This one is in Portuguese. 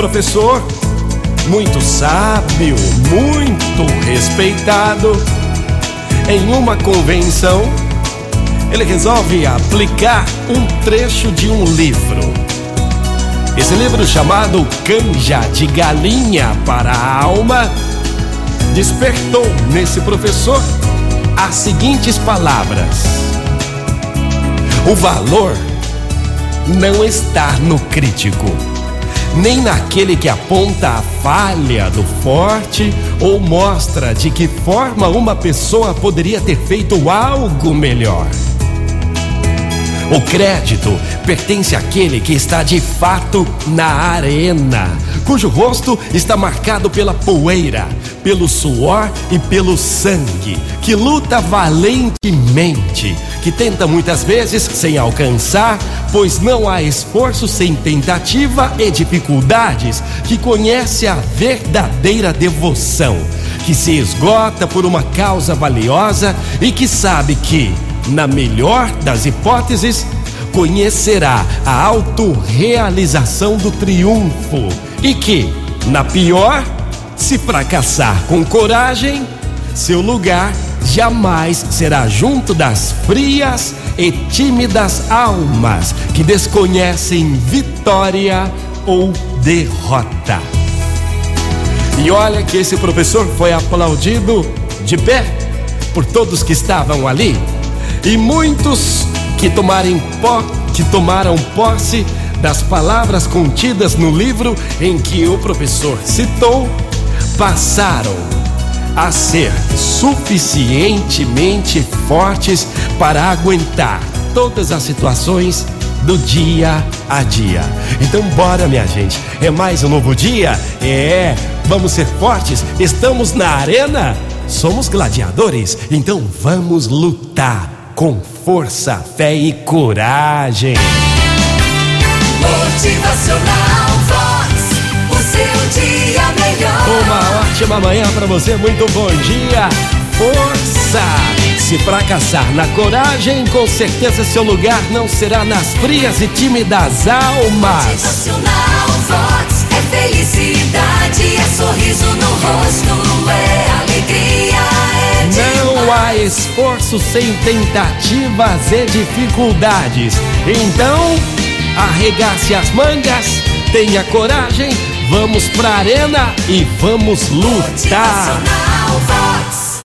professor, muito sábio, muito respeitado, em uma convenção, ele resolve aplicar um trecho de um livro. Esse livro chamado Canja de Galinha para a Alma despertou nesse professor as seguintes palavras: O valor não está no crítico, nem naquele que aponta a falha do forte ou mostra de que forma uma pessoa poderia ter feito algo melhor. O crédito pertence àquele que está de fato na arena, cujo rosto está marcado pela poeira, pelo suor e pelo sangue, que luta valentemente, que tenta muitas vezes sem alcançar, pois não há esforço sem tentativa e dificuldades, que conhece a verdadeira devoção, que se esgota por uma causa valiosa e que sabe que na melhor das hipóteses, conhecerá a autorrealização do triunfo e que, na pior, se fracassar com coragem, seu lugar jamais será junto das frias e tímidas almas que desconhecem vitória ou derrota. E olha que esse professor foi aplaudido de pé por todos que estavam ali e muitos que, tomarem po que tomaram posse das palavras contidas no livro em que o professor citou passaram a ser suficientemente fortes para aguentar todas as situações do dia a dia. Então, bora, minha gente. É mais um novo dia? É, vamos ser fortes. Estamos na arena. Somos gladiadores, então vamos lutar com força, fé e coragem. Motivacional ótima manhã para você, muito bom dia. Força! Se fracassar na coragem, com certeza seu lugar não será nas frias e tímidas almas. Motivacional Vox é felicidade, é sorriso no rosto, é alegria, é Não há esforço sem tentativas e dificuldades. Então, arregace as mangas, tenha coragem, vamos pra arena e vamos lutar.